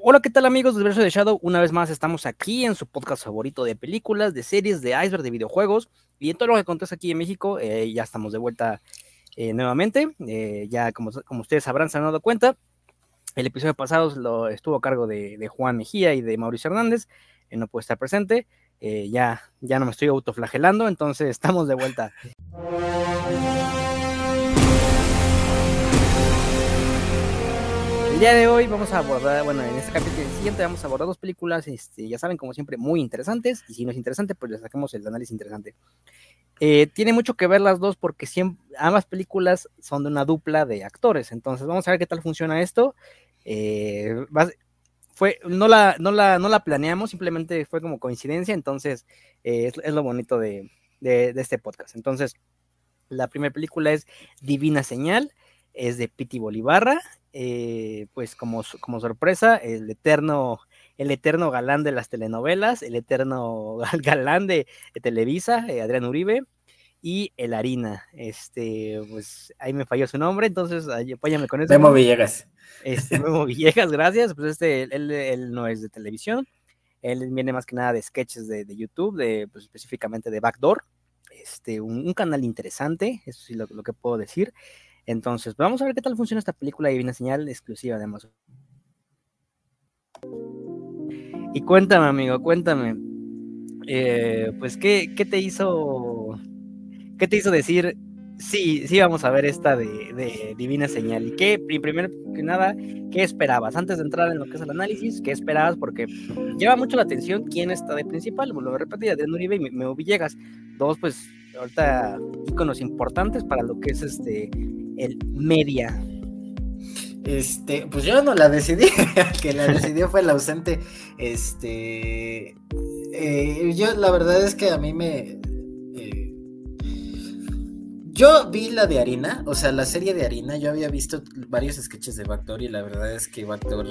Hola, ¿qué tal amigos del verso de Shadow? Una vez más estamos aquí en su podcast favorito de películas, de series, de iceberg, de videojuegos y en todo lo que acontece aquí en México. Eh, ya estamos de vuelta eh, nuevamente. Eh, ya como, como ustedes sabrán, se han dado cuenta, el episodio pasado lo, estuvo a cargo de, Juan Mejía y de Mauricio Hernández. no puede estar presente. ya, ya no me estoy autoflagelando, entonces estamos de vuelta. El día de hoy vamos a abordar, bueno, en este capítulo siguiente vamos a abordar dos películas, este, ya saben, como siempre, muy interesantes, y si no es interesante, pues les saquemos el análisis interesante. Eh, tiene mucho que ver las dos porque ambas películas son de una dupla de actores, entonces vamos a ver qué tal funciona esto. Eh, fue, no, la, no, la, no la planeamos, simplemente fue como coincidencia, entonces eh, es, lo bonito de, de, de este podcast. Entonces, la primera película es Divina Señal, es de Piti Bolivarra, eh, pues como, como sorpresa, el eterno, el eterno galán de las telenovelas, el eterno galán de, Televisa, eh, Adrián Uribe, y el Harina. Este, pues ahí me falló su nombre, entonces apóyame con eso. Memo Villegas. Este, Memo Villegas, gracias. Pues este, él, no es de televisión, él viene más que nada de sketches de, YouTube, de, pues, específicamente de Backdoor. Este, un, canal interesante, eso sí lo, lo que puedo decir. Entonces, vamos a ver qué tal funciona esta película Divina Señal exclusiva de Amazon. Y cuéntame, amigo, cuéntame. Eh, pues, ¿qué, te hizo. ¿Qué te hizo decir? Sí, sí, vamos a ver esta de, Divina Señal. ¿Y qué, primero que nada, qué esperabas? Antes de entrar en lo que es el análisis, ¿qué esperabas? Porque lleva mucho la atención quién está de principal. Lo repetí, de Uribe y Meo Villegas. Dos, pues, ahorita íconos importantes para lo que es este el media? Este, pues yo no la decidí, que la decidió fue el ausente. Este, eh, yo la verdad es que a mí me, yo vi la de Harina, o sea, la serie de Harina, yo había visto varios sketches de Backdoor y la verdad es que Backdoor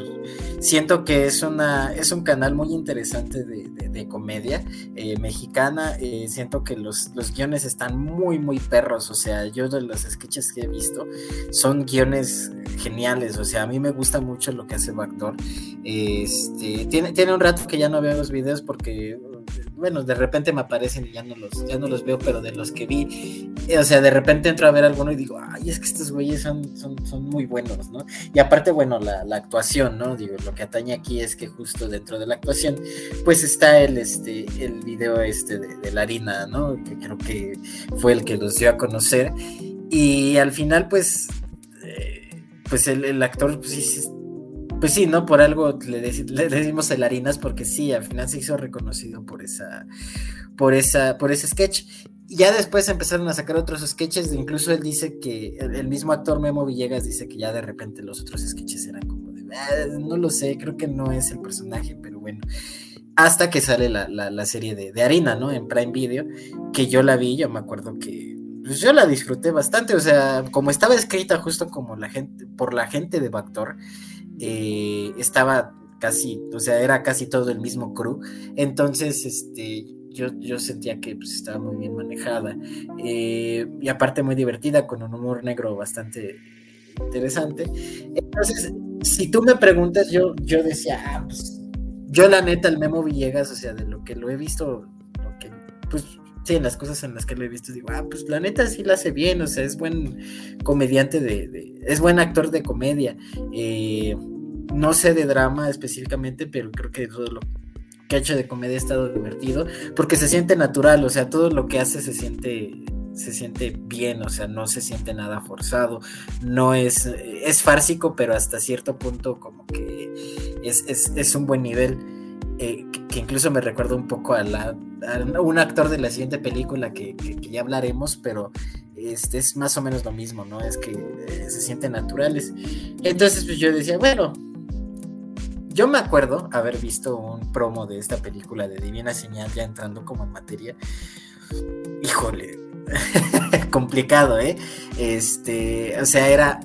siento que es una es un canal muy interesante de, comedia eh, mexicana. Eh, siento que los, los guiones están muy, muy perros, o sea, yo de los sketches que he visto son guiones geniales, o sea, a mí me gusta mucho lo que hace Backdoor. Este, tiene, tiene un rato que ya no veo los videos porque bueno, de repente me aparecen y ya no los, ya no los veo, pero de los que vi, o sea, de repente entro a ver alguno y digo, ay, es que estos güeyes son, son, muy buenos, ¿no? Y aparte, bueno, la, actuación, ¿no? Digo, lo que atañe aquí es que justo dentro de la actuación, pues está el, este, el video este de, la harina, ¿no? Que creo que fue el que los dio a conocer. Y al final, pues, eh, pues el, el actor, pues sí, pues sí, ¿no? Por algo le, decimos el harinas porque sí, al final se hizo reconocido por esa, por esa, por ese sketch. Ya después empezaron a sacar otros sketches, incluso él dice que el, mismo actor Memo Villegas dice que ya de repente los otros sketches eran como de, ah, no lo sé, creo que no es el personaje, pero bueno. Hasta que sale la, serie de, de, Harina, ¿no? En Prime Video, que yo la vi, yo me acuerdo que pues yo la disfruté bastante, o sea, como estaba escrita justo como la gente, por la gente de Bactor, eh, estaba casi, o sea, era casi todo el mismo crew. Entonces, este, yo, yo sentía que pues, estaba muy bien manejada. Eh, y aparte muy divertida, con un humor negro bastante interesante. Entonces, si tú me preguntas, yo, yo decía, ah, pues, yo la neta, el Memo Villegas, o sea, de lo que lo he visto, lo que, pues, sí, las cosas en las que lo he visto, digo, ah, pues la neta sí la hace bien, o sea, es buen comediante de, es buen actor de comedia. Eh, no sé de drama específicamente, pero creo que todo lo que ha hecho de comedia ha estado divertido, porque se siente natural, o sea, todo lo que hace se siente se siente bien, o sea, no se siente nada forzado, no es, es fársico, pero hasta cierto punto como que es, es un buen nivel. Eh, que, incluso me recuerda un poco a, la, un actor de la siguiente película que, ya hablaremos, pero este es más o menos lo mismo, ¿no? Es que eh, se sienten naturales. Entonces, pues yo decía, bueno, yo me acuerdo haber visto un promo de esta película de Divina Señal, ya entrando como en materia. Híjole, complicado, ¿eh? Este, o sea, era,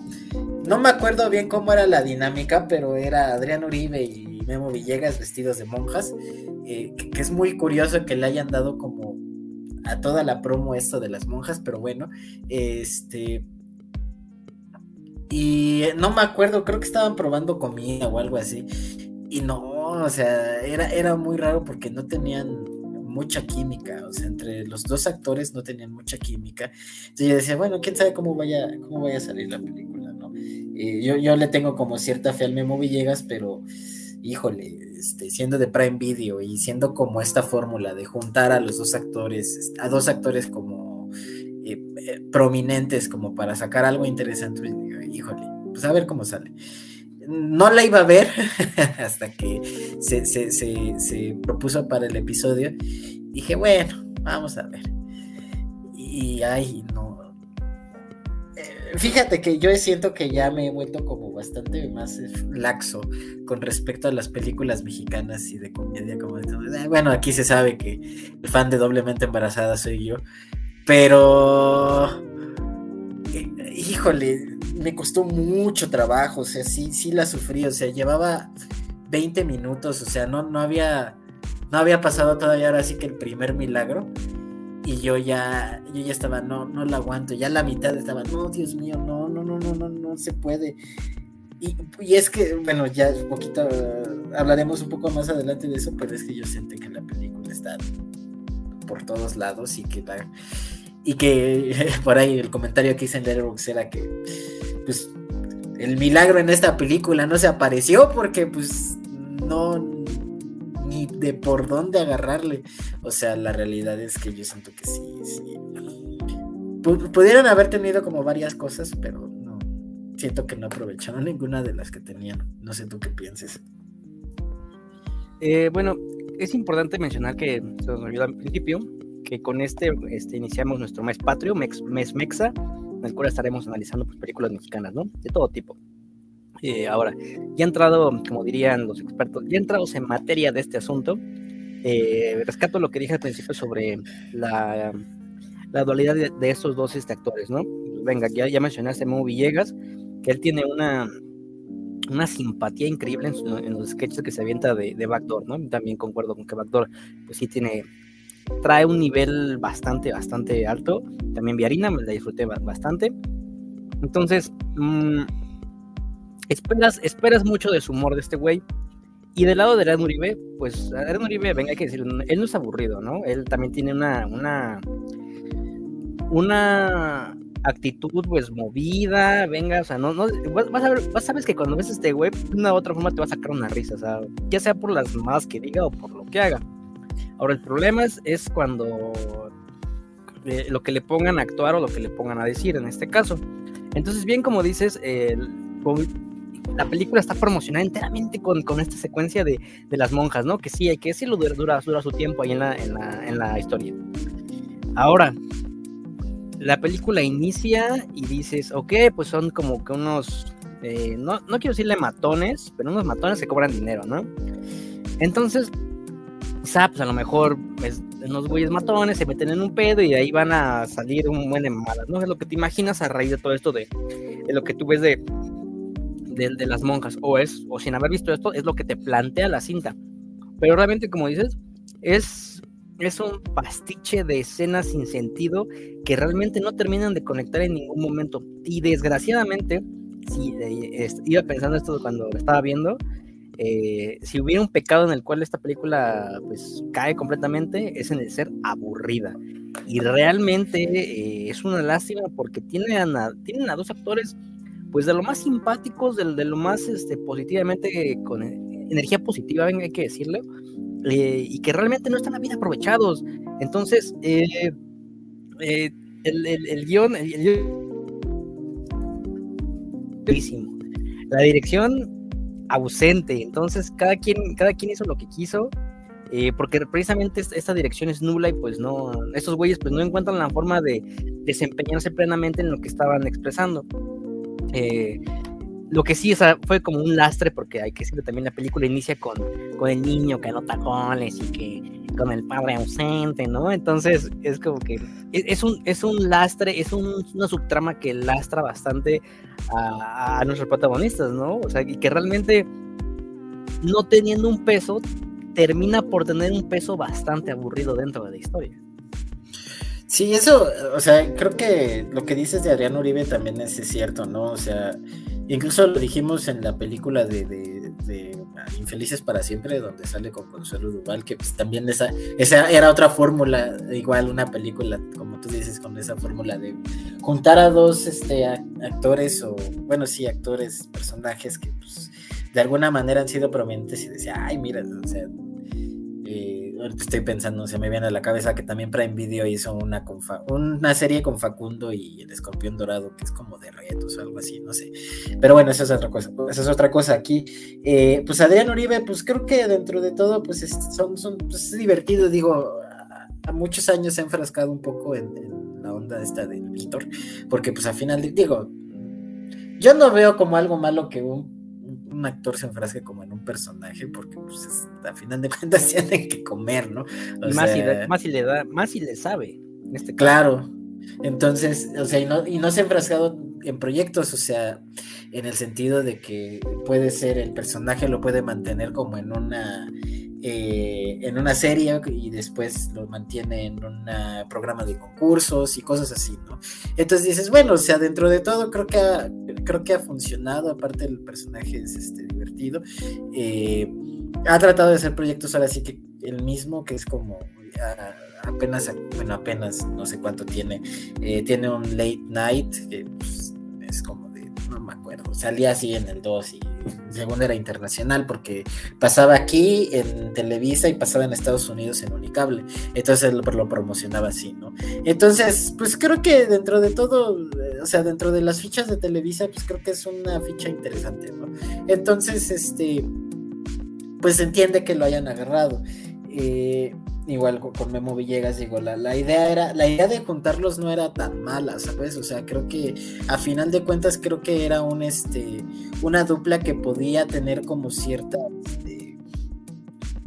no me acuerdo bien cómo era la dinámica, pero era Adrián Uribe y Memo Villegas vestidos de monjas, eh, que, es muy curioso que le hayan dado como a toda la promo esto de las monjas, pero bueno, este... Y no me acuerdo, creo que estaban probando comida o algo así. y no, o sea, era, era muy raro porque no tenían mucha química, o sea, entre los dos actores no tenían mucha química. Entonces yo decía, bueno, quién sabe cómo vaya, cómo vaya a salir la película, ¿no? yo, yo le tengo como cierta fe al Memo Villegas, pero híjole, este, siendo de Prime Video y siendo como esta fórmula de juntar a los dos actores, a dos actores como eh, eh, prominentes como para sacar algo interesante, híjole, pues a ver cómo sale. No la iba a ver hasta que se, se, propuso para el episodio. Dije, bueno, vamos a ver. Y ay, Fíjate que yo siento que ya me he vuelto como bastante más laxo con respecto a las películas mexicanas y de comedia como eh, Bueno, aquí se sabe que el fan de Doblemente Embarazada soy yo, pero eh, híjole, me costó mucho trabajo, o sea, sí, sí la sufrí, o sea, llevaba 20 minutos, o sea, no, no había, no había pasado todavía ahora sí que el primer milagro y yo ya, yo ya estaba, no, no la aguanto, ya la mitad estaba, no, Dios mío, no, no, no, no, no, no se puede. Y, y es que, bueno, ya un poquito hablaremos un poco más adelante de eso, pero es que yo siento que la película está por todos lados y que y que por ahí el comentario que hice en Letterboxd era que pues el milagro en esta película no se apareció porque pues no de por dónde agarrarle. O sea, la realidad es que yo siento que sí, sí. pudieron haber tenido como varias cosas, pero no. Siento que no aprovecharon ninguna de las que tenían. No sé tú qué pienses. Eh, bueno, es importante mencionar que se nos olvidó al principio que con este, este iniciamos nuestro mes patrio, mes, Mexa, en el cual estaremos analizando pues, películas mexicanas, ¿no? De todo tipo. Eh, ahora, ya entrado, como dirían los expertos, ya entrados en materia de este asunto, eh, rescato lo que dije al principio sobre la, la dualidad de, estos dos este, actores, ¿no? Venga, ya, ya mencionaste a Mo Villegas, que él tiene una, una simpatía increíble en, los sketches que se avienta de, de, Backdoor, ¿no? También concuerdo con que Backdoor, pues sí tiene, trae un nivel bastante, bastante alto. También Viarina, me la disfruté bastante. Entonces, mmm, esperas, esperas mucho de su humor de este güey. Y del lado de Adrián Uribe, pues Adrián Uribe, venga, hay que decirlo, él no es aburrido, ¿no? Él también tiene una, una, una actitud pues movida, venga, o sea, no, no, vas a ver, vas sabes que cuando ves a este güey, de una u otra forma te va a sacar una risa, o sea, ya sea por las más que diga o por lo que haga. Ahora, el problema es, es cuando eh, lo que le pongan a actuar o lo que le pongan a decir en este caso. Entonces, bien como dices, el, la película está promocionada enteramente con, con esta secuencia de, de, las monjas, ¿no? Que sí, hay que decirlo, dura, dura su tiempo ahí en la, en la, en la historia. Ahora, la película inicia y dices, ok, pues son como que unos, eh, no, no quiero decirle matones, pero unos matones que cobran dinero, ¿no? Entonces, quizá, pues a lo mejor es, unos güeyes matones se meten en un pedo y de ahí van a salir un buen de malas, ¿no? Es lo que te imaginas a raíz de todo esto de, de lo que tú ves de, de, las monjas, o es, o sin haber visto esto, es lo que te plantea la cinta. Pero realmente, como dices, es, es un pastiche de escenas sin sentido que realmente no terminan de conectar en ningún momento. Y desgraciadamente, si eh, iba pensando esto cuando estaba viendo, eh, si hubiera un pecado en el cual esta película pues cae completamente es en el ser aburrida y realmente eh, es una lástima porque tiene tienen a dos actores pues de lo más simpáticos, de, de lo más este, positivamente, con energía positiva, hay que decirlo, eh, y que realmente no están bien aprovechados. Entonces, eh, eh, el, el, el, guion, la dirección ausente, entonces cada quien, cada quien hizo lo que quiso. porque precisamente esta, dirección es nula y pues no, estos güeyes pues no encuentran la forma de desempeñarse plenamente en lo que estaban expresando. Eh, lo que sí fue como un lastre, porque hay que decirlo también, la película inicia con, con el niño que anota goles y que con el padre ausente, ¿no? Entonces es como que e, es, un, es un lastre, es una subtrama que lastra bastante a, nuestros protagonistas, ¿no? O sea, y que realmente no teniendo un peso, termina por tener un peso bastante aburrido dentro de la historia. Sí, eso, o sea, creo que lo que dices de Adrián Uribe también es, cierto, ¿no? O sea, incluso lo dijimos en la película de, de, Infelices para Siempre, donde sale con Consuelo Duval, que pues también esa, esa era otra fórmula, igual una película, como tú dices, con esa fórmula de juntar a dos este, actores, o bueno, sí, actores, personajes que pues de alguna manera han sido prominentes y decía, ay, mira, o sea, estoy pensando, se me viene a la cabeza que también Prime Video hizo una, una serie con Facundo y el escorpión dorado, que es como de retos o algo así, no sé. Pero bueno, esa es otra cosa. Esa es otra cosa aquí. Eh, pues Adrián Uribe, pues creo que dentro de todo, pues es, son, pues es divertido, digo, a, muchos años se ha enfrascado un poco en, en la onda esta del Víctor, porque pues al final, digo, yo no veo como algo malo que un un actor se enfrasque como en un personaje, porque pues, a final de cuentas tienen que comer, ¿no? más, si, más, le da, más si le sabe, en este Claro. Entonces, o sea, y no, y no se ha enfrascado en proyectos, o sea, en el sentido de que puede ser el personaje lo puede mantener como en una eh, en una serie y después lo mantiene en un programa de concursos y cosas así, ¿no? Entonces dices, bueno, o sea, dentro de todo creo que ha, creo que ha funcionado, aparte el personaje es este, divertido. Eh, ha tratado de hacer proyectos ahora sí que el mismo, que es como apenas, bueno, apenas, no sé cuánto tiene, eh, tiene un late night, que pues, es como de, no me acuerdo, salía así en el 2 y según era internacional, porque pasaba aquí en Televisa y pasaba en Estados Unidos en Unicable. Entonces lo, lo promocionaba así, ¿no? Entonces, pues creo que dentro de todo, eh, o sea, dentro de las fichas de Televisa, pues creo que es una ficha interesante, ¿no? Entonces, este, pues entiende que lo hayan agarrado. Eh, igual con Memo Villegas, digo, la, la, idea era, la idea de juntarlos no era tan mala, ¿sabes? O sea, creo que a final de cuentas creo que era un este una dupla que podía tener como cierta este,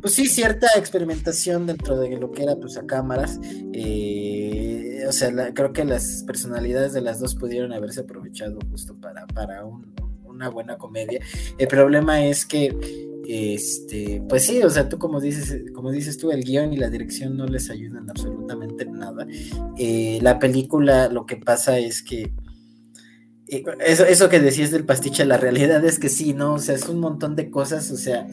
pues sí, cierta experimentación dentro de lo que era pues a cámaras. Eh, o sea, creo que las personalidades de las dos pudieron haberse aprovechado justo para, para una buena comedia. El problema es que este, pues sí, o sea, tú como dices, como dices tú, el guion y la dirección no les ayudan absolutamente nada. Eh, la película, lo que pasa es que eh, eso, eso que decías del pastiche, la realidad es que sí, ¿no? O sea, es un montón de cosas, o sea,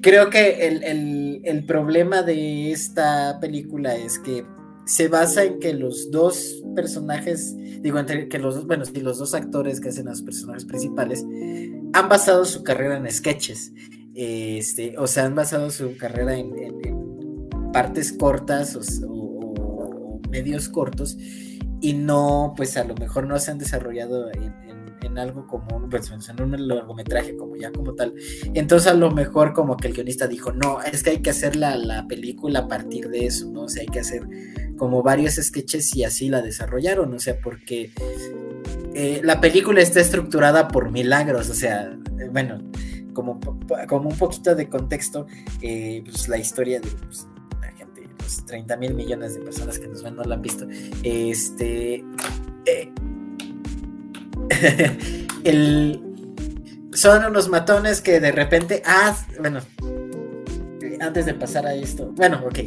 creo que el, el problema de esta película es que se basa en que los dos personajes, digo, entre que los dos, bueno, sí, los dos actores que hacen a los personajes principales han basado su carrera en sketches, este, o sea, han basado su carrera en, partes cortas o, medios cortos y no, pues a lo mejor no se han desarrollado en, algo como, pues, en un largometraje como ya como tal. Entonces a lo mejor como que el guionista dijo, no, es que hay que hacer la, la película a partir de eso, ¿no? O sea, hay que hacer como varios sketches y así la desarrollaron, o sea, porque eh, la película está estructurada por milagros, o sea, eh, bueno, como, como un poquito de contexto, eh, pues la historia de pues, la gente, los 30 mil millones de personas que nos ven no la han visto, este, el, son unos matones que de repente, ah, bueno, antes de pasar a esto, bueno, ok,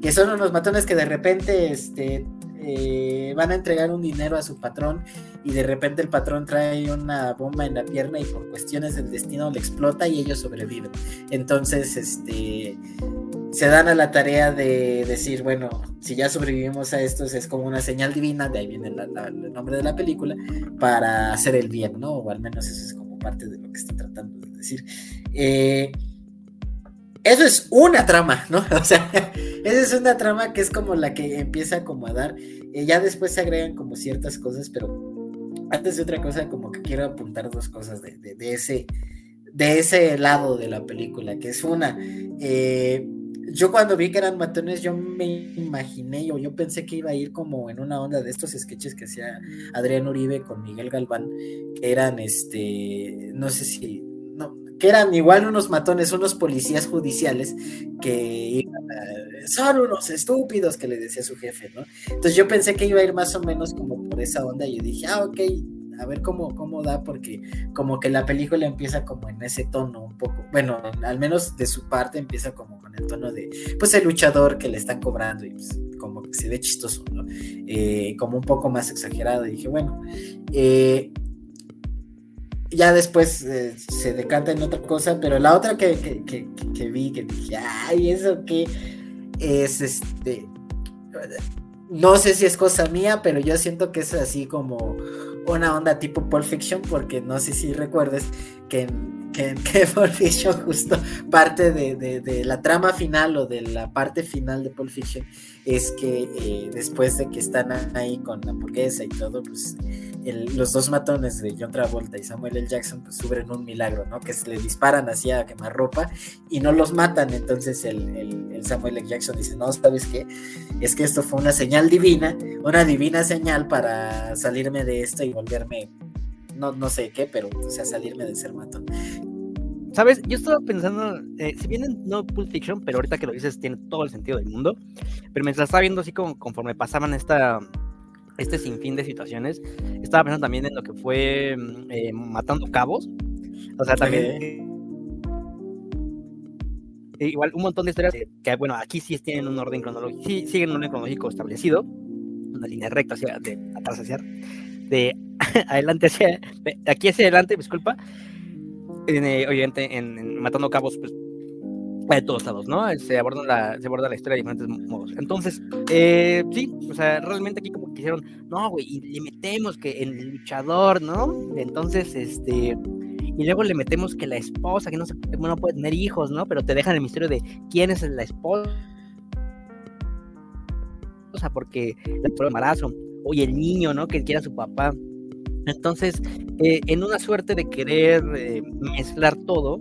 que son unos matones que de repente este, eh, van a entregar un dinero a su patrón y de repente el patrón trae una bomba en la pierna y por cuestiones del destino le explota y ellos sobreviven. Entonces, este se dan a la tarea de decir, bueno, si ya sobrevivimos a esto, es como una señal divina, de ahí viene el nombre de la película, para hacer el bien, ¿no? O al menos eso es como parte de lo que está tratando de decir. Eh, eso es una trama, ¿no? O sea, esa es una trama que es como la que empieza a acomodar. Y ya después se agregan como ciertas cosas, pero antes de otra cosa, como que quiero apuntar dos cosas de, ese, de ese lado de la película, que es una. Eh, yo cuando vi que eran matones, yo me imaginé, o yo pensé que iba a ir como en una onda de estos sketches que hacía Adrián Uribe con Miguel Galván, que eran este, no sé si que eran igual unos matones, unos policías judiciales que son unos estúpidos que le decía su jefe, ¿no? Entonces yo pensé que iba a ir más o menos como por esa onda y yo dije, ah, ok, a ver cómo, cómo da, porque como que la película empieza como en ese tono un poco, bueno, al menos de su parte empieza como con el tono de, pues el luchador que le están cobrando y pues como que se ve chistoso, ¿no? Eh, como un poco más exagerado y dije, bueno, eh, ya después eh, se decanta en otra cosa, pero la otra que, vi, que dije, ay, eso que es este. No sé si es cosa mía, pero yo siento que es así como una onda tipo Pulp Fiction, porque no sé si recuerdes que que, que Pulp Fiction justo parte de, la trama final o de la parte final de Pulp Fiction es que eh, después de que están ahí con la hamburguesa y todo, pues los dos matones de John Travolta y Samuel L. Jackson pues sufren un milagro, ¿no? Que se le disparan así a quemarropa y no los matan, entonces el, el Samuel L. Jackson dice, no, ¿sabes qué? Es que esto fue una señal divina, una divina señal para salirme de esto y volverme no, no sé qué, pero o sea, salirme de ser matón. ¿Sabes? Yo estaba pensando, eh, si bien no Pulp Fiction, pero ahorita que lo dices tiene todo el sentido del mundo, pero mientras estaba viendo así como conforme pasaban esta, este sinfín de situaciones, estaba pensando también en lo que fue mm, eh, Matando Cabos, o sea, también... igual un montón de historias que, bueno, aquí sí tienen un orden cronológico, sí siguen un orden cronológico establecido, una línea recta hacia de atrás hacia de adelante hacia aquí hacia adelante, disculpa, eh, obviamente en, Matando Cabos, pues de todos lados, ¿no? Se aborda la, se aborda la historia de diferentes modos. Entonces, eh, sí, o sea, realmente aquí como quisieron, no, güey, y le metemos que el luchador, ¿no? Entonces, este, y luego le metemos que la esposa, que no, se, no puede tener hijos, ¿no? Pero te dejan el misterio de quién es la esposa, o sea, porque el embarazo, oye, el niño, ¿no? Que quiera a su papá. Entonces, eh, en una suerte de querer eh, mezclar todo,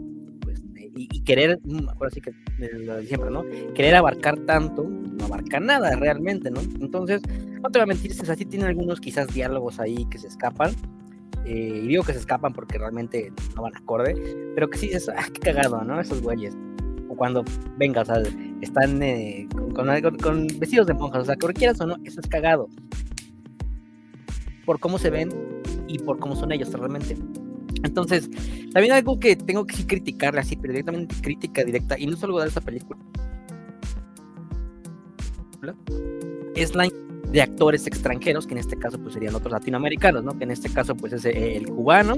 y, querer, mm, ahora sí que lo siempre, ¿no? Querer abarcar tanto, no abarca nada realmente, ¿no? Entonces, no te voy a mentir, así tiene algunos quizás diálogos ahí que se escapan, eh, y digo que se escapan porque realmente no van acorde, pero que sí es, ah, qué cagado, ¿no? Esos güeyes. O cuando, venga, o están con, con, vestidos de monjas, o sea, que quieras o no, eso es cagado. Por cómo se ven, y por cómo son ellos realmente. Entonces, también algo que tengo que sí criticarle así, pero directamente crítica directa, y no solo de esta película, es la de actores extranjeros, que en este caso pues serían otros latinoamericanos, ¿no? Que en este caso pues es eh, el cubano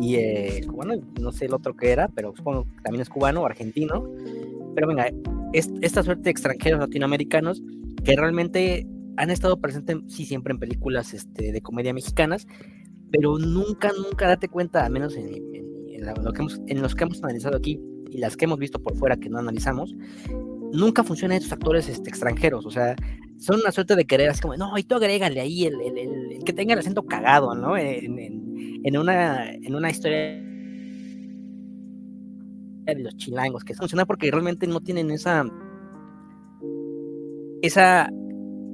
y eh, el cubano, no sé el otro que era, pero supongo que también es cubano o argentino. Pero venga, esta suerte de extranjeros latinoamericanos que realmente han estado presentes, sí, siempre en películas este, de comedia mexicanas, pero nunca, nunca date cuenta, al menos en, lo que hemos, en los que hemos analizado aquí y las que hemos visto por fuera que no analizamos, nunca funcionan estos actores este, extranjeros, o sea, son una suerte de querer, así como, no, y tú agrégale ahí el, el, que tenga el acento cagado, ¿no? En, en, una, en una historia de los chilangos, que funciona porque realmente no tienen esa esa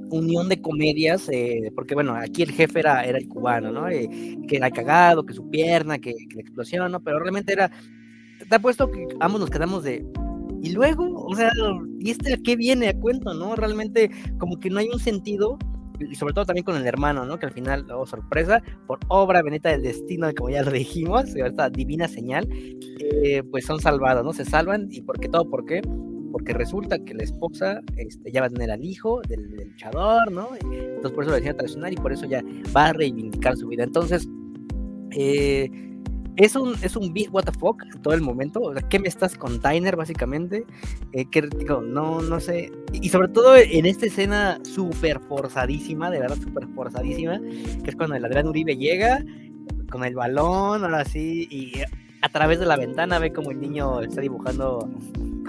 unión de comedias, eh, porque bueno, aquí el jefe era, era el cubano, ¿no? Eh, que era cagado, que su pierna, que, la explosión, ¿no? Pero realmente era, te ha puesto que ambos nos quedamos de, y luego, o sea, ¿y este a qué viene a cuento, no? Realmente como que no hay un sentido, y sobre todo también con el hermano, ¿no? Que al final, oh, sorpresa, por obra beneta del destino, como ya lo dijimos, esta divina señal, eh, pues son salvados, ¿no? Se salvan, y por qué todo, ¿por qué? Porque resulta que la esposa este, ya va a tener al hijo del, luchador, ¿no? Entonces por eso la decía traicionar y por eso ya va a reivindicar su vida. Entonces, eh, es un, es un what the fuck todo el momento. O sea, ¿qué me estás con Tyner, básicamente? Eh, que digo, no, no sé. Y sobre todo en esta escena súper forzadísima, de verdad súper forzadísima, que es cuando el Adrián Uribe llega con el balón, ahora sí, y a través de la ventana ve como el niño está dibujando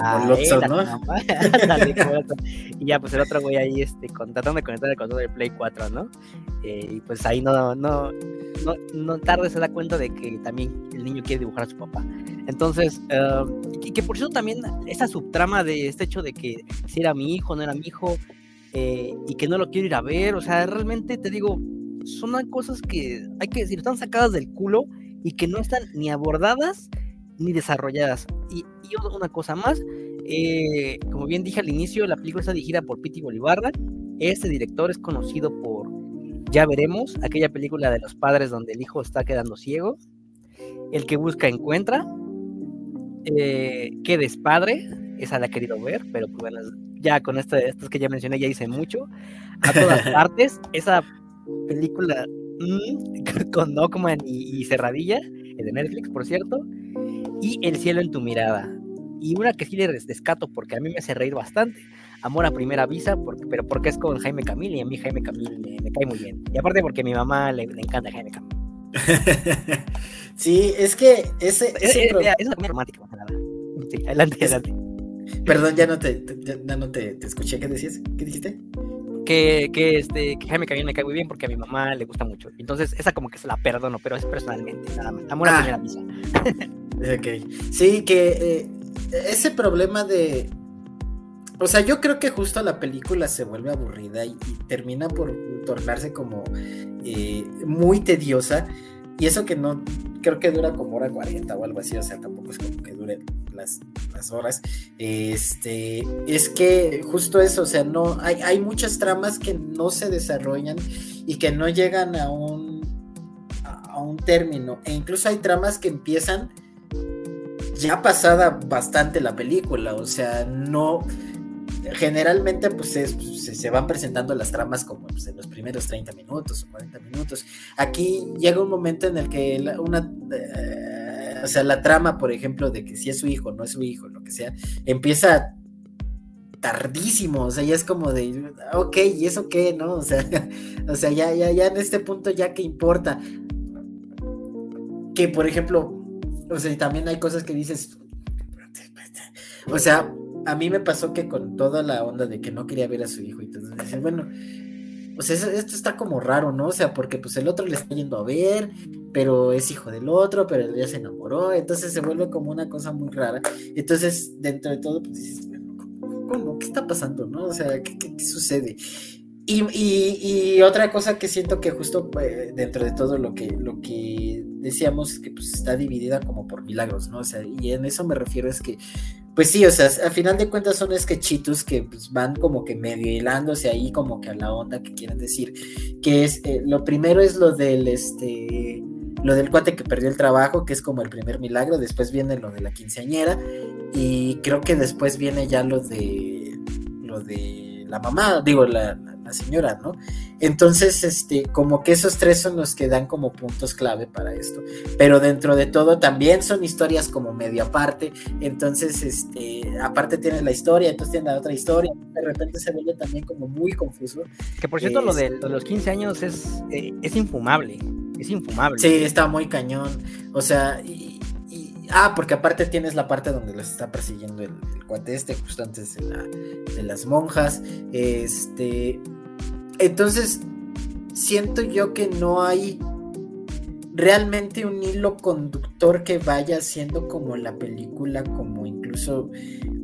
y ya, pues el otro güey ahí este, tratando de conectar el control del Play 4, ¿no? Eh, y pues ahí no, no, no, no tarde se da cuenta de que también el niño quiere dibujar a su papá. Entonces, uh, y que por cierto también esa subtrama de este hecho de que si era mi hijo, no era mi hijo, eh, y que no lo quiero ir a ver, o sea, realmente te digo, son cosas que hay que decir, están sacadas del culo y que no están ni abordadas ni desarrolladas. Y, una cosa más, eh, como bien dije al inicio, la película está dirigida por Piti Bolivarra. Este director es conocido por Ya veremos, aquella película de los padres donde el hijo está quedando ciego. El que busca encuentra. Eh, que despadre, esa la he querido ver, pero pues bueno, ya con estas que ya mencioné ya hice mucho. A todas partes, esa película mm, con Dogman y, y Cerradilla de Netflix, por cierto, y El cielo en tu mirada. Y una que sí le descato porque a mí me hace reír bastante, Amor a primera vista, porque, pero porque es con Jaime Camil y a mí Jaime Camil me, cae muy bien. Y aparte porque a mi mamá le, encanta Jaime Camil. sí, es que ese... ese es, es, es romántica, Sí, adelante, adelante. Perdón, ya no te, ya no te, te, escuché. ¿Qué decías? ¿Qué dijiste? Que, que, este, que Jaime Camil me cae muy bien porque a mi mamá le gusta mucho. Entonces, esa como que se la perdono, pero es personalmente, nada más. Amor a ah. primera vista. ok. Sí, que eh, ese problema de o sea, yo creo que justo la película se vuelve aburrida y, termina por tornarse como eh, muy tediosa. Y eso que no, creo que dura como hora 40 o algo así, o sea, tampoco es como que dure las, horas. Este, es que justo eso, o sea, no, hay, hay muchas tramas que no se desarrollan y que no llegan a un, a un término. E incluso hay tramas que empiezan ya pasada bastante la película, o sea, no generalmente pues, se, van presentando las tramas como pues, en los primeros 30 minutos o 40 minutos. Aquí llega un momento en el que una, eh, o sea, la trama, por ejemplo, de que si es su hijo, no es su hijo, lo que sea, empieza tardísimo, o sea, ya es como de, ok, ¿y eso qué, no? O sea, o sea ya, ya, ya en este punto ya que importa. Que, por ejemplo, o sea, también hay cosas que dices, o sea, a mí me pasó que con toda la onda de que no quería ver a su hijo y decía, bueno, o sea, esto está como raro, ¿no? O sea, porque pues el otro le está yendo a ver, pero es hijo del otro, pero ya se enamoró, entonces se vuelve como una cosa muy rara. Entonces, dentro de todo, pues dices, ¿cómo? ¿Qué está pasando, no? O sea, ¿qué, qué, sucede? Y, y, otra cosa que siento que justo pues, dentro de todo lo que, lo que decíamos que pues está dividida como por milagros, ¿no? O sea, y en eso me refiero es que pues sí, o sea, al final de cuentas son sketchitos que pues, van como que medio hilándose ahí como que a la onda que quieren decir, que es, eh, lo primero es lo del, este, lo del cuate que perdió el trabajo, que es como el primer milagro, después viene lo de la quinceañera, y creo que después viene ya lo de, lo de la mamá, digo, la, señora, ¿no? Entonces, este, como que esos tres son los que dan como puntos clave para esto. Pero dentro de todo también son historias como medio aparte. Entonces, este, aparte tiene la historia, entonces tiene la otra historia. De repente se vuelve también como muy confuso. Que por cierto, lo, de, los 15 años es, eh, es infumable. Es infumable. Sí, está muy cañón. O sea, y, Ah, porque aparte tienes la parte donde los está persiguiendo el, el cuate este, justo antes de, la, de, las monjas. Este. Entonces, siento yo que no hay realmente un hilo conductor que vaya siendo como la película, como incluso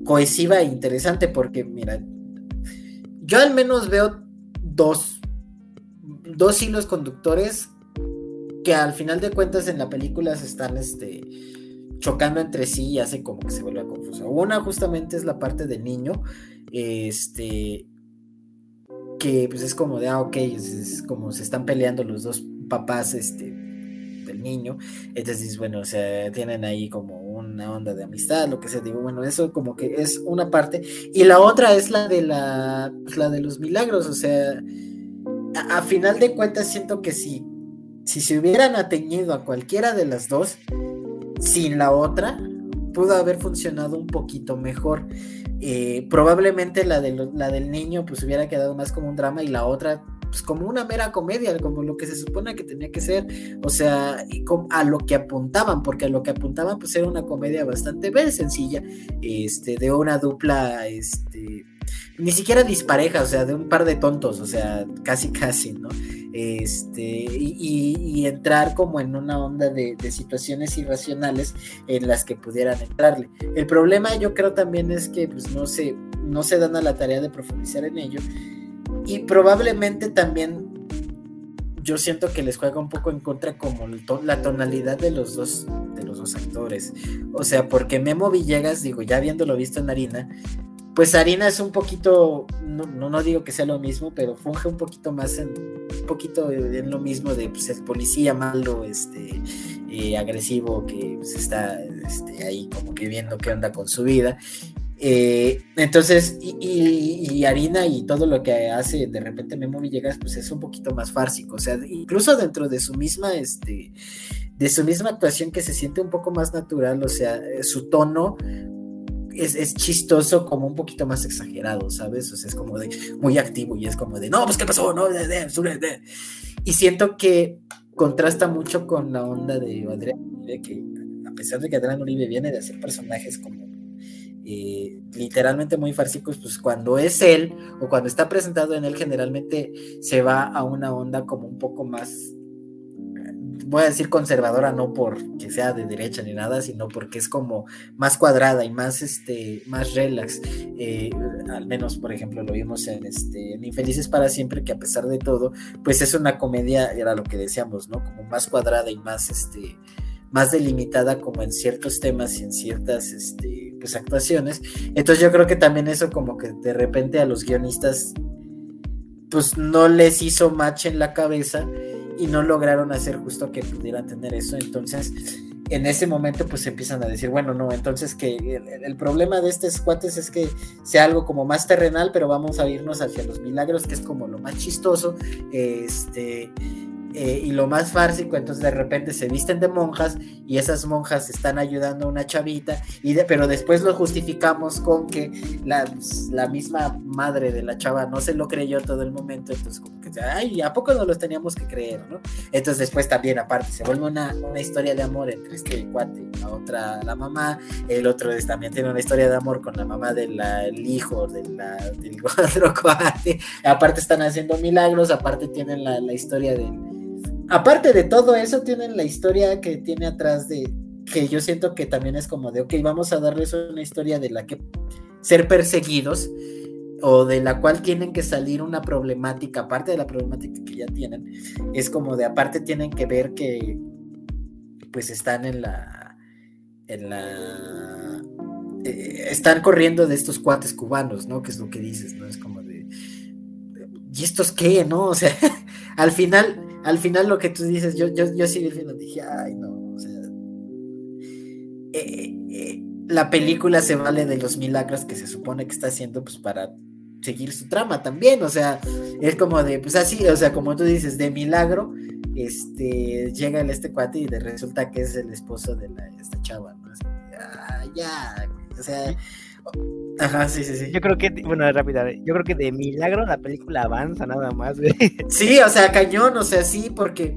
cohesiva e interesante, porque mira, yo al menos veo dos, dos hilos conductores que al final de cuentas en la película se están este, chocando entre sí y hace como que se vuelva confuso. Una justamente es la parte del niño, este, que pues es como de, ah, ok, es, como se están peleando los dos papás, este, del niño, entonces, bueno, o sea, tienen ahí como una onda de amistad, lo que sea, digo, bueno, eso como que es una parte, y la otra es la de la, pues, la de los milagros, o sea, a, final de cuentas siento que si, si se hubieran ateñido a cualquiera de las dos, sin la otra, pudo haber funcionado un poquito mejor. Eh, probablemente la, de la del niño pues hubiera quedado más como un drama y la otra pues como una mera comedia, como lo que se supone que tenía que ser, o sea, a lo que apuntaban, porque a lo que apuntaban pues era una comedia bastante sencilla, este, de una dupla, este, ni siquiera dispareja, o sea, de un par de tontos, o sea, casi casi, ¿no? Este, y, entrar como en una onda de, situaciones irracionales en las que pudieran entrarle. El problema yo creo también es que pues no se, no se dan a la tarea de profundizar en ello y probablemente también yo siento que les juega un poco en contra como la tonalidad de los dos de los dos actores. O sea, porque Memo Villegas, digo, ya habiéndolo visto en Harina, pues Harina es un poquito, no, no, digo que sea lo mismo, pero funge un poquito más en, un poquito en lo mismo de pues, el policía malo, este, eh, agresivo, que pues, está este, ahí como que viendo qué onda con su vida. Eh, entonces, y, Harina y todo lo que hace de repente Memo Villegas, pues es un poquito más fársico. O sea, incluso dentro de su misma, este, de su misma actuación que se siente un poco más natural, o sea, su tono es, chistoso como un poquito más exagerado, ¿sabes? O sea, es como de muy activo y es como de, no, pues ¿qué pasó? No, y siento que contrasta mucho con la onda de Adrián Uribe, que a pesar de que Adrián Uribe viene de hacer personajes como eh, literalmente muy fársicos, pues cuando es él o cuando está presentado en él, generalmente se va a una onda como un poco más voy a decir conservadora no porque sea de derecha ni nada, sino porque es como más cuadrada y más este más relax. Eh, al menos, por ejemplo, lo vimos en este en Infelices para siempre, que a pesar de todo, pues es una comedia, era lo que decíamos, ¿no? Como más cuadrada y más este más delimitada como en ciertos temas y en ciertas este, pues, actuaciones. Entonces yo creo que también eso como que de repente a los guionistas pues no les hizo match en la cabeza y no lograron hacer justo que pudieran tener eso. Entonces, en ese momento, pues empiezan a decir, bueno, no, entonces que el, problema de estos cuates es que sea algo como más terrenal, pero vamos a irnos hacia los milagros, que es como lo más chistoso. Este eh, y lo más fársico, entonces de repente se visten de monjas y esas monjas están ayudando a una chavita, y pero después lo justificamos con que la, la, misma madre de la chava no se lo creyó todo el momento, entonces como que, ay, ¿a poco no los teníamos que creer? Entonces después también aparte se vuelve una, una historia de amor entre este cuate y la otra, la mamá, el otro también tiene una historia de amor con la mamá del hijo del otro cuate, aparte están haciendo milagros, aparte tienen la, la historia del aparte de todo eso, tienen la historia que tiene atrás de, que yo siento que también es como de, ok, vamos a darles una historia de la que ser perseguidos o de la cual tienen que salir una problemática, aparte de la problemática que ya tienen, es como de aparte tienen que ver que pues están en la, en la, eh, están corriendo de estos cuates cubanos, ¿no? Que es lo que dices, ¿no? Es como de, ¿y estos qué, no? O sea, al final al final lo que tú dices, yo, yo, yo sí dije, ay, no, o sea, eh, eh, la película se vale de los milagros que se supone que está haciendo, pues para seguir su trama también, o sea, es como de, pues así, o sea, como tú dices, de milagro, este, llega el este cuate y resulta que es el esposo de la, esta chava, ¿no? ah, ya, o sea, Ajá, sí, sí, sí. Yo creo que, bueno, rápida, yo creo que de milagro la película avanza nada más, güey. Sí, o sea, cañón, o sea, sí, porque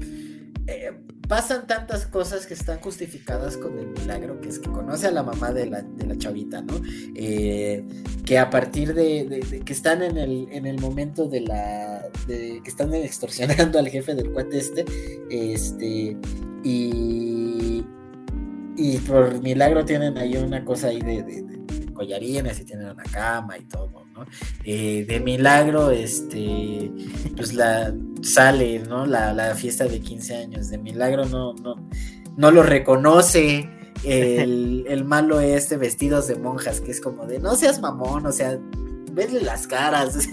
eh, pasan tantas cosas que están justificadas con el milagro, que es que conoce a la mamá de la, de la chavita, ¿no? Eh, que a partir de, que están en el, en el momento de la, de que están extorsionando al jefe del cuate este, este, y, y por milagro tienen ahí una cosa ahí de collarines y tienen una cama y todo, ¿no? De milagro, este, pues la sale, ¿no? La, fiesta de 15 años, de milagro no, no, no lo reconoce. El, el malo este vestidos de monjas, que es como de no seas mamón, o sea, verle las caras.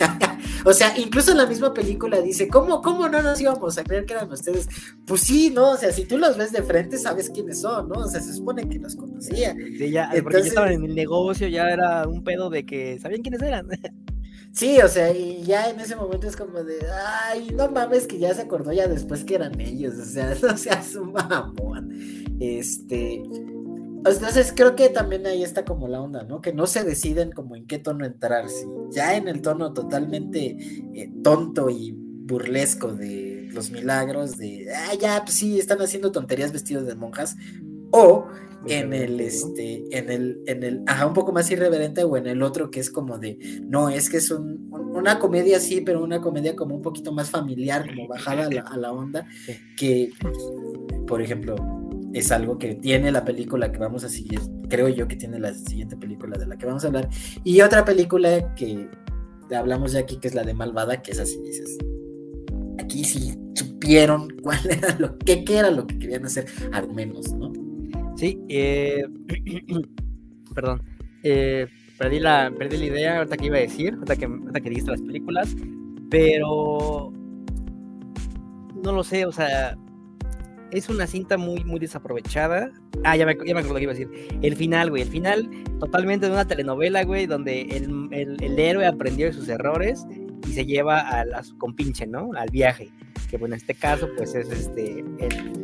O sea, incluso en la misma película dice, ¿cómo, ¿cómo no nos íbamos a creer que eran ustedes? Pues sí, ¿no? O sea, si tú los ves de frente, sabes quiénes son, ¿no? O sea, se supone que los conocía. Sí, ya, porque ya estaban en el negocio, ya era un pedo de que sabían quiénes eran. Sí, o sea, y ya en ese momento es como de, ay, no mames, que ya se acordó ya después que eran ellos, o sea, no seas un mamón. Este, entonces creo que también ahí está como la onda, ¿no? Que no se deciden como en qué tono entrar, si ya en el tono totalmente eh, tonto y burlesco de los milagros, de, ah, ya, pues sí, están haciendo tonterías vestidos de monjas, o en el, este, en el, en el, ajá, un poco más irreverente, o en el otro que es como de, no, es que es una comedia sí, pero una comedia como un poquito más familiar, como bajada a la, a la onda, que, por ejemplo, es algo que tiene la película que vamos a seguir, creo yo que tiene la siguiente película de la que vamos a hablar, y otra película que hablamos de aquí, que es la de Malvada, que es así, dices, aquí sí supieron cuál era lo que era lo que querían hacer, al menos, ¿no? Sí, eh, perdón, eh, perdí, la, perdí la idea ahorita que iba a decir, ahorita que, ahorita que dijiste las películas, pero no lo sé, o sea, es una cinta muy, muy desaprovechada. Ah, ya me, ya me acuerdo lo que iba a decir. El final, güey. El final totalmente de una telenovela, güey, donde el, el, el héroe aprendió de sus errores y se lleva a, su compinche, ¿no? Al viaje. Que bueno, en este caso, pues es este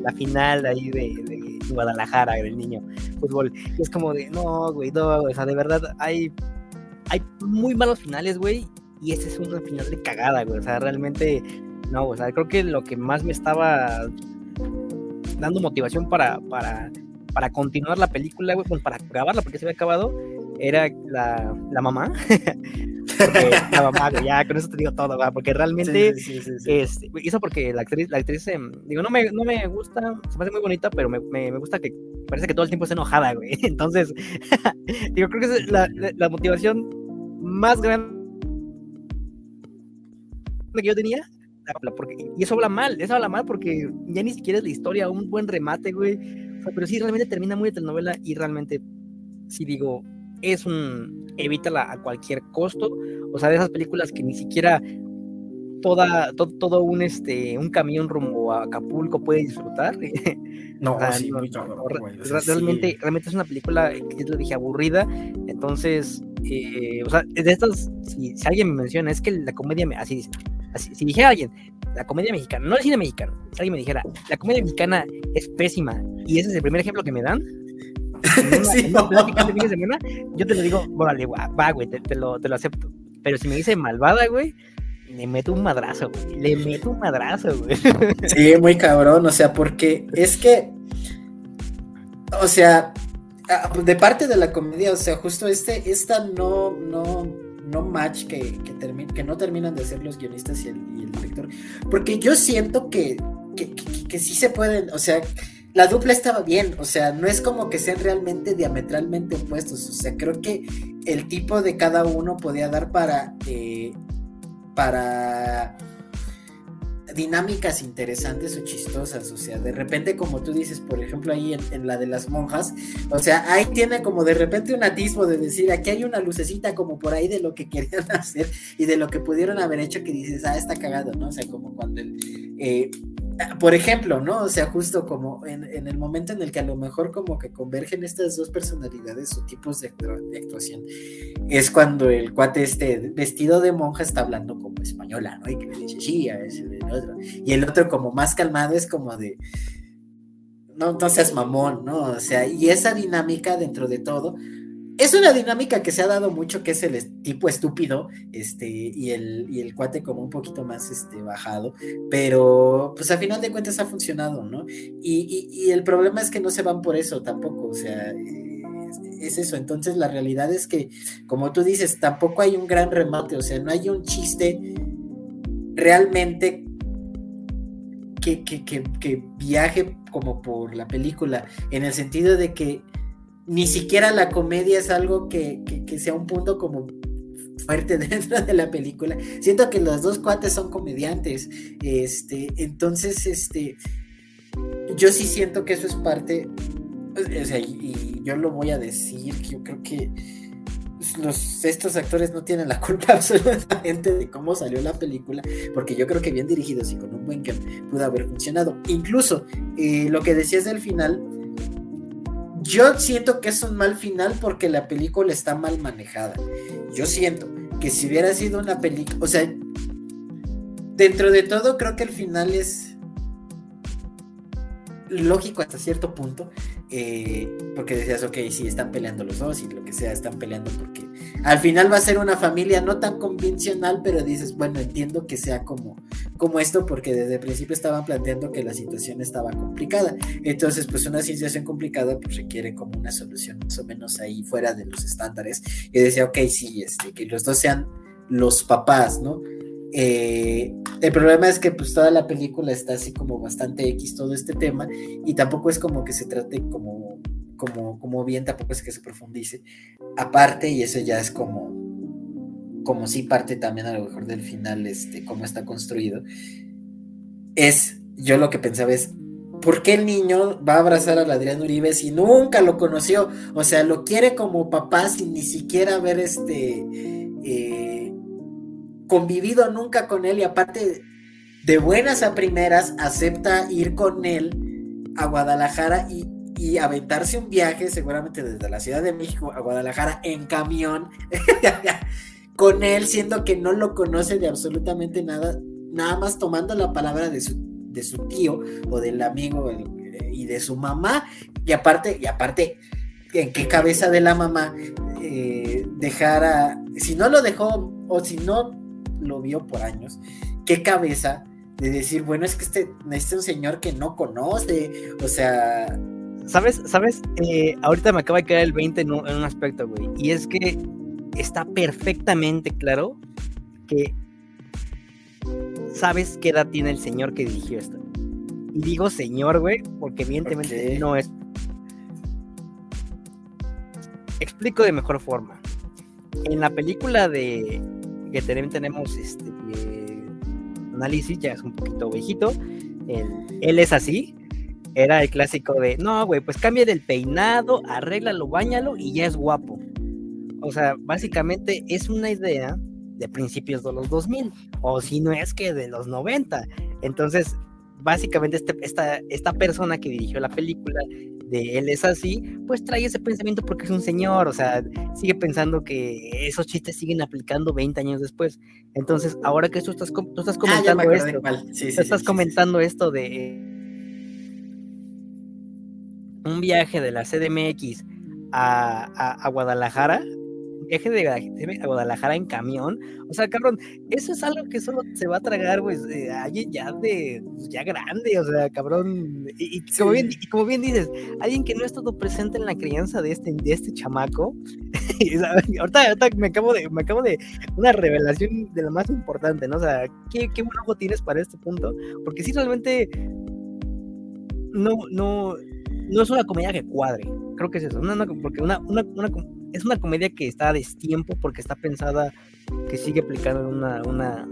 la final ahí de, de Guadalajara, del niño fútbol. Y es como de, no, güey, no, o sea, de verdad, hay, hay muy malos finales, güey. Y ese es un final de cagada, güey. O sea, realmente, no, o sea, creo que lo que más me estaba dando motivación para, para, para continuar la película, güey, pues para grabarla porque se había acabado, era la, la mamá. porque la mamá, güey, ya con eso te digo todo, ¿verdad? porque realmente, Sí, sí, sí, este, eso porque la actriz, la actriz, em, digo, no me, no me gusta, se me hace muy bonita, pero me, me, me gusta que parece que todo el tiempo está enojada, güey. Entonces, digo, creo que es la, la, la motivación más grande que yo tenía porque, y eso habla mal, eso habla mal porque ya ni siquiera es la historia, un buen remate, güey. O sea, pero sí, realmente termina muy de telenovela y realmente, sí digo, es un. evítala a cualquier costo. O sea, de esas películas que ni siquiera toda, to, todo un, este, un camión rumbo a Acapulco puede disfrutar. No, sí, no, muy no, cabrón, re- güey, o sea, realmente, sí. realmente es una película que lo dije aburrida. Entonces, eh, o sea, de estas, si, si alguien me menciona, es que la comedia, me, así dice, así, si dijera alguien, la comedia mexicana, no el cine mexicano, si alguien me dijera, la comedia mexicana es pésima y ese es el primer ejemplo que me dan, en una, Sí, en una no. plática de fin de semana, yo te lo digo, órale, va, güey, te, te lo, te lo acepto. Pero si me dice malvada, güey, le meto un madrazo, güey. Le meto un madrazo, güey. Sí, muy cabrón, o sea, porque es que, o sea, ah, de parte de la comedia, o sea, justo este, esta no, no, no match que, que, que no terminan de hacer los guionistas y el, director, porque yo siento que, que, que- que sí se pueden, o sea, la dupla estaba bien, o sea, no es como que sean realmente diametralmente opuestos, o sea, creo que el tipo de cada uno podía dar para, eh, para dinámicas interesantes o chistosas, o sea, de repente como tú dices, por ejemplo, ahí en, la de las monjas, o sea, ahí tiene como de repente un atisbo de decir, aquí hay una lucecita como por ahí de lo que querían hacer y de lo que pudieron haber hecho que dices, ah, está cagado, ¿no? O sea, como cuando el... Eh, por ejemplo, ¿no? O sea, justo como en, en, el momento en el que a lo mejor como que convergen estas dos personalidades o tipos de, de, actuación, es cuando el cuate este vestido de monja está hablando como española, ¿no? Y que le dice, sí, a ese, el otro. Y el otro como más calmado es como de, no, no seas mamón, ¿no? O sea, y esa dinámica dentro de todo, es una dinámica que se ha dado mucho, que es el tipo estúpido, este, y el, y el cuate como un poquito más este, bajado, pero pues a final de cuentas ha funcionado, ¿no? Y, y, el problema es que no se van por eso tampoco, o sea, es, es, eso, entonces la realidad es que, como tú dices, tampoco hay un gran remate, o sea, no hay un chiste realmente que, que, que, que viaje como por la película, en el sentido de que ni siquiera la comedia es algo que, que, sea un punto como fuerte dentro de la película. Siento que los dos cuates son comediantes. Este, entonces, este, yo sí siento que eso es parte. O sea, y, yo lo voy a decir, que yo creo que estos actores no tienen la culpa absolutamente de cómo salió la película, porque yo creo que bien dirigidos y con un buen guion pudo haber funcionado. Incluso eh, lo que decías del final, yo siento que es un mal final porque la película está mal manejada. Yo siento que si hubiera sido una película, o sea, dentro de todo creo que el final es lógico hasta cierto punto, eh, porque decías, ok, sí, están peleando los dos y lo que sea, están peleando porque al final va a ser una familia no tan convencional, pero dices, bueno, entiendo que sea como, como esto, porque desde el principio estaban planteando que la situación estaba complicada. Entonces, pues una situación complicada pues requiere como una solución más o menos ahí fuera de los estándares. Y decía, ok, sí, este, que los dos sean los papás, ¿no? Eh, el problema es que pues toda la película está así como bastante X todo este tema y tampoco es como que se trate como, como, como bien, tampoco es que se profundice. Aparte, y eso ya es como, como si parte también a lo mejor del final, este, cómo está construido, es, yo lo que pensaba es, ¿por qué el niño va a abrazar al Adrián Uribe si nunca lo conoció? O sea, lo quiere como papá sin ni siquiera haber este... Eh, convivido nunca con él y aparte de buenas a primeras acepta ir con él a Guadalajara y, y aventarse un viaje, seguramente desde la Ciudad de México a Guadalajara en camión, con él, siendo que no lo conoce de absolutamente nada, nada más tomando la palabra de su, de su tío o del amigo y de su mamá, y aparte, y aparte, en qué cabeza de la mamá eh, dejara, si no lo dejó o si no lo vio por años, qué cabeza de decir, bueno, es que este, este es un señor que no conoce, o sea... ¿Sabes? ¿Sabes? Eh, ahorita me acaba de caer el 20 en un, en un aspecto, güey, y es que está perfectamente claro que sabes qué edad tiene el señor que dirigió esto. Y digo señor, güey, porque evidentemente no es. Explico de mejor forma. En la película de que tenemos este análisis, ya es un poquito viejito. él es así. Era el clásico de, no, güey, pues cambia el peinado, arréglalo, bañalo y ya es guapo. O sea, básicamente es una idea de principios de los 2000, o si no es que de los 90. Entonces, básicamente este, esta, esta persona que dirigió la película de él es así, pues trae ese pensamiento porque es un señor, o sea, sigue pensando que esos chistes siguen aplicando 20 años después. Entonces, ahora que tú estás, tú estás comentando esto, estás comentando esto de un viaje de la CDMX a, a Guadalajara, viaje de, a Guadalajara en camión. O sea, cabrón, eso es algo que solo se va a tragar, pues, alguien ya de, pues, ya grande, o sea, cabrón. Y, como, bien, y como bien dices, alguien que no ha estado presente en la crianza de este, de este chamaco. ahorita, ahorita, me acabo de, me acabo de una revelación de lo más importante, ¿no? O sea, ¿qué, qué buen ojo tienes para este punto? Porque si realmente no, no, no es una comedia que cuadre. Creo que es eso. porque una, una, una, es una comedia que está a destiempo porque está pensada que sigue aplicando una, una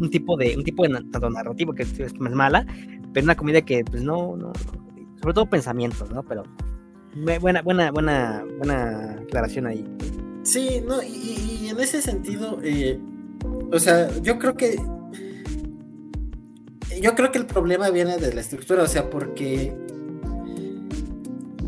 un tipo de un tipo de tanto narrativo que es, más mala, pero una comedia que pues no, no, sobre todo pensamientos, ¿no? Pero buena, buena, buena, buena aclaración ahí. Sí, no, y, en ese sentido, eh, o sea, yo creo que yo creo que el problema viene de la estructura, o sea, porque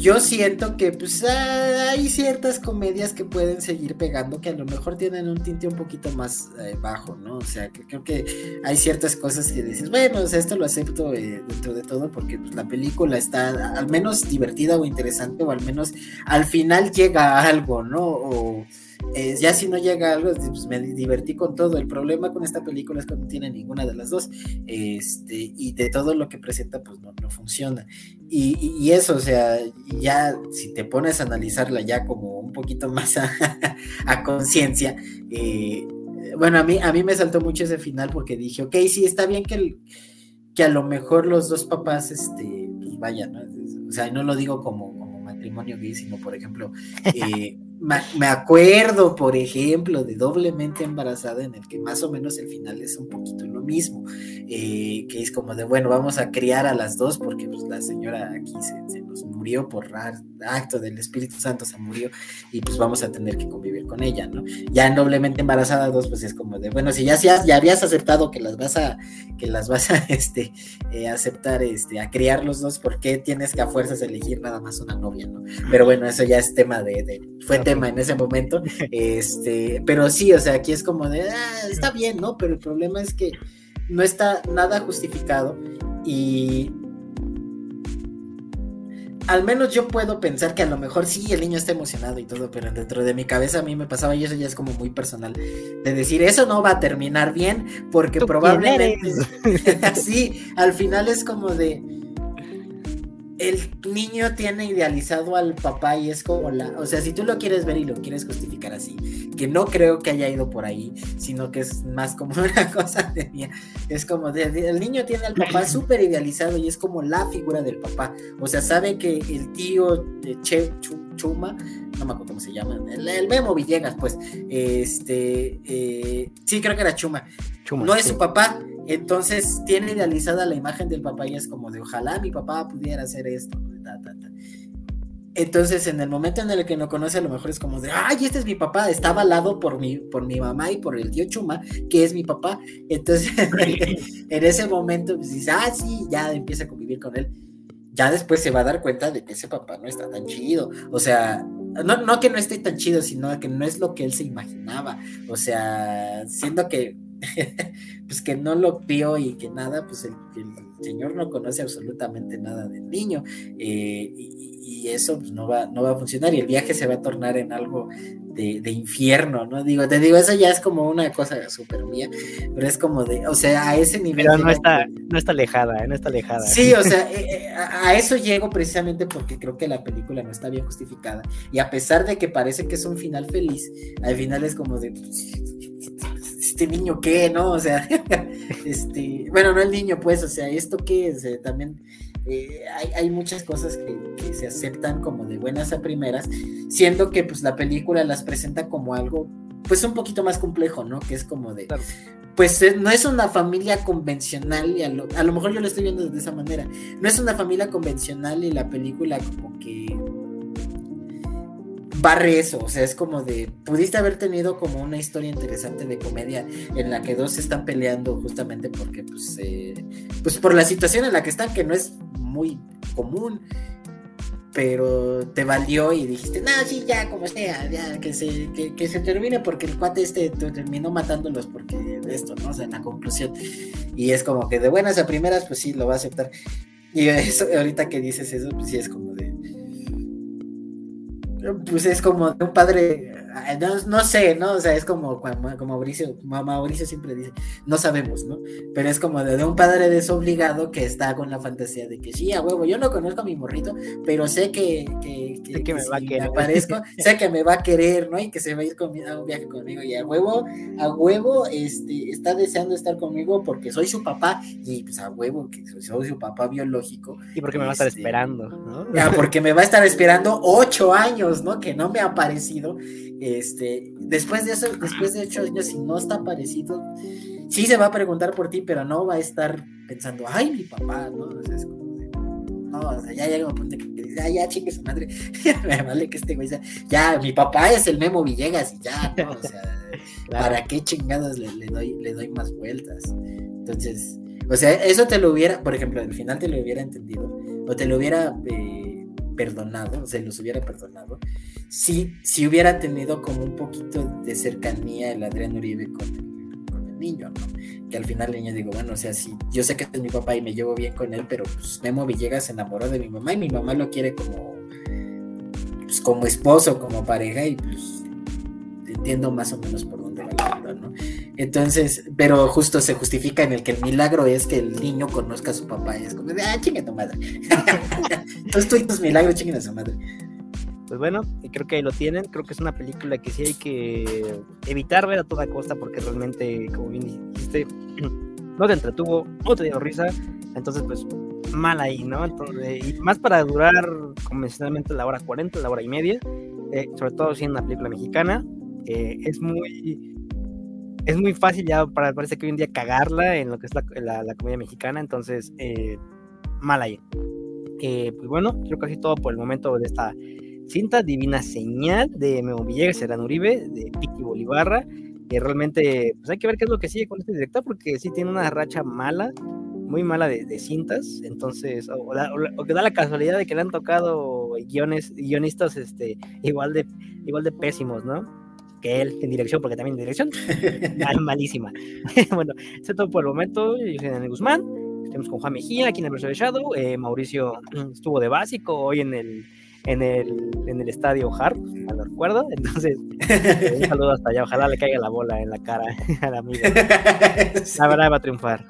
yo siento que pues hay ciertas comedias que pueden seguir pegando que a lo mejor tienen un tinte un poquito más eh, bajo, ¿no? O sea, que creo que hay ciertas cosas que dices, bueno, esto lo acepto eh, dentro de todo porque pues, la película está al menos divertida o interesante o al menos al final llega a algo, ¿no? O eh, ya si no llega algo, pues me divertí con todo. El problema con esta película es que no tiene ninguna de las dos. Este, y de todo lo que presenta, pues no, no funciona. Y, eso, o sea, ya si te pones a analizarla ya como un poquito más a, conciencia, eh, bueno, a mí, a mí me saltó mucho ese final porque dije, ok, sí, está bien que, que a lo mejor los dos papás, este, pues vayan, ¿no? O sea, no lo digo como, como matrimonio gay, sino por ejemplo, eh, me acuerdo, por ejemplo, de doblemente embarazada, en el que más o menos el final es un poquito lo mismo, eh, que es como de, bueno, vamos a criar a las dos porque pues, la señora aquí se, nos murió por acto del Espíritu Santo, se murió y pues vamos a tener que convivir con ella, ¿no? Ya en doblemente embarazada dos, pues es como de, bueno, si ya, ya, ya habías aceptado que las vas a, que las vas a, este, eh, aceptar, este, a criar los dos, ¿por qué tienes que a fuerzas elegir nada más una novia, ¿no? Pero bueno, eso ya es tema de, de fue tema en ese momento. Este, pero sí, o sea, aquí es como de, ah, está bien, ¿no? Pero el problema es que no está nada justificado y al menos yo puedo pensar que a lo mejor sí el niño está emocionado y todo, pero dentro de mi cabeza a mí me pasaba y eso ya es como muy personal de decir eso no va a terminar bien porque probablemente así al final es como de el niño tiene idealizado al papá y es como la, o sea, si tú lo quieres ver y lo quieres justificar así, que no creo que haya ido por ahí, sino que es más como una cosa de mía, es como de, el niño tiene al papá súper idealizado y es como la figura del papá, o sea, sabe que el tío de Che Chuma, no me acuerdo cómo se llama, el, Memo Villegas, pues, este, eh, sí, creo que era Chuma, Chuma no es su papá, entonces tiene idealizada la imagen del papá y es como de ojalá mi papá pudiera hacer esto. Entonces, en el momento en el que no conoce, a lo mejor es como de, ay, este es mi papá, está avalado por mi, por mi mamá y por el tío Chuma, que es mi papá. Entonces, en ese momento, pues dice, ah, sí, ya empieza a convivir con él. ya después se va a dar cuenta de que ese papá no está tan chido. O sea, no, no que no esté tan chido, sino que no es lo que él se imaginaba. O sea, siendo que pues que no lo vio y que nada, pues el, señor no conoce absolutamente nada del niño eh, y, eso pues, no va, no va a funcionar y el viaje se va a tornar en algo de, infierno, ¿no? Digo, te digo, eso ya es como una cosa súper mía, pero es como de, o sea, a ese nivel... Pero no está, no está alejada, ¿eh? no está alejada. Sí, o sea, eh, a, a, eso llego precisamente porque creo que la película no está bien justificada y a pesar de que parece que es un final feliz, al final es como de este niño qué, ¿no? O sea, este, bueno, no el niño, pues, o sea, ¿esto qué también eh, hay, muchas cosas que, se aceptan como de buenas a primeras, siendo que pues la película las presenta como algo, pues un poquito más complejo, ¿no? Que es como de... Pues eh, no es una familia convencional, y a lo, a lo mejor yo lo estoy viendo de esa manera. No es una familia convencional y la película como que barre eso, o sea, es como de, pudiste haber tenido como una historia interesante de comedia en la que dos se están peleando justamente porque, pues, eh, pues por la situación en la que están, que no es muy común, pero te valió y dijiste, no, sí, ya, como sea, ya, que se, que, se termine porque el cuate este terminó matándolos porque de esto, ¿no? O sea, en la conclusión. Y es como que de buenas a primeras, pues sí, lo va a aceptar. Y eso, ahorita que dices eso, pues sí es como de, pues es como de un padre, no, sé, ¿no? O sea, es como, como Mauricio, Mauricio siempre dice, no sabemos, ¿no? Pero es como de, un padre desobligado que está con la fantasía de que sí, a huevo, yo no conozco a mi morrito, pero sé que, que, me va a querer. aparezco, sé que me va a querer, ¿no? Y que se va a ir a un viaje conmigo. Y a huevo, a huevo, este, está deseando estar conmigo porque soy su papá y pues a huevo que soy su papá biológico. Y porque me va a estar este, esperando, ¿no? porque me va a estar esperando ocho años ¿no? Que no me ha aparecido. Este, después de eso, después de ocho años, si no está aparecido, sí se va a preguntar por ti, pero no va a estar pensando, ay, mi papá, ¿no? O sea, es como no, o sea, ya llega un punto que dice, ah, ya chingue su madre, me vale que este güey sea, ya, mi papá es el Memo Villegas y ya, ¿no? O sea, ¿para qué chingados le, doy, le doy más vueltas? Entonces, o sea, eso te lo hubiera, por ejemplo, al final te lo hubiera entendido, o te lo hubiera eh, perdonado, o sea, los hubiera perdonado, si, si hubiera tenido como un poquito de cercanía el Adrián Uribe con el, el niño, ¿no? Que al final el niño digo, bueno, o sea, si yo sé que es mi papá y me llevo bien con él, pero pues Memo Villegas se enamoró de mi mamá y mi mamá lo quiere como, pues, como esposo, como pareja y pues entiendo más o menos por dónde va la ¿no? Entonces, pero justo se justifica en el que el milagro es que el niño conozca a su papá y es como de, ah, chinga tu madre. Entonces tú y tus milagros chinguen a su madre. Pues bueno, creo que ahí lo tienen. Creo que es una película que sí hay que evitar ver a toda costa porque realmente, como bien dijiste, no te entretuvo, no te dio risa. Entonces, pues mal ahí, ¿no? Entonces, y más para durar convencionalmente la hora 40, la hora y media, eh, sobre todo siendo una película mexicana, eh, es muy es muy fácil ya para parece que hoy en día cagarla en lo que es la, la, comedia mexicana, entonces eh, mal ahí. Eh, pues bueno, creo que así todo por el momento de esta cinta, Divina Señal de Memo Villegas, Serán Uribe, de Piki Bolivarra, que realmente pues hay que ver qué es lo que sigue con este director, porque sí tiene una racha mala, muy mala de, cintas, entonces, o, que da la casualidad de que le han tocado guiones, guionistas este, igual, de, igual de pésimos, ¿no? que él en dirección, porque también en dirección, malísima. bueno, eso es todo por el momento. Yo soy Daniel Guzmán, estamos con Juan Mejía aquí en el verso de Shadow. Eh, Mauricio estuvo de básico hoy en el, en el, en el estadio Hart, no lo recuerdo. Entonces, un saludo hasta allá. Ojalá le caiga la bola en la cara al amigo. La verdad va a triunfar.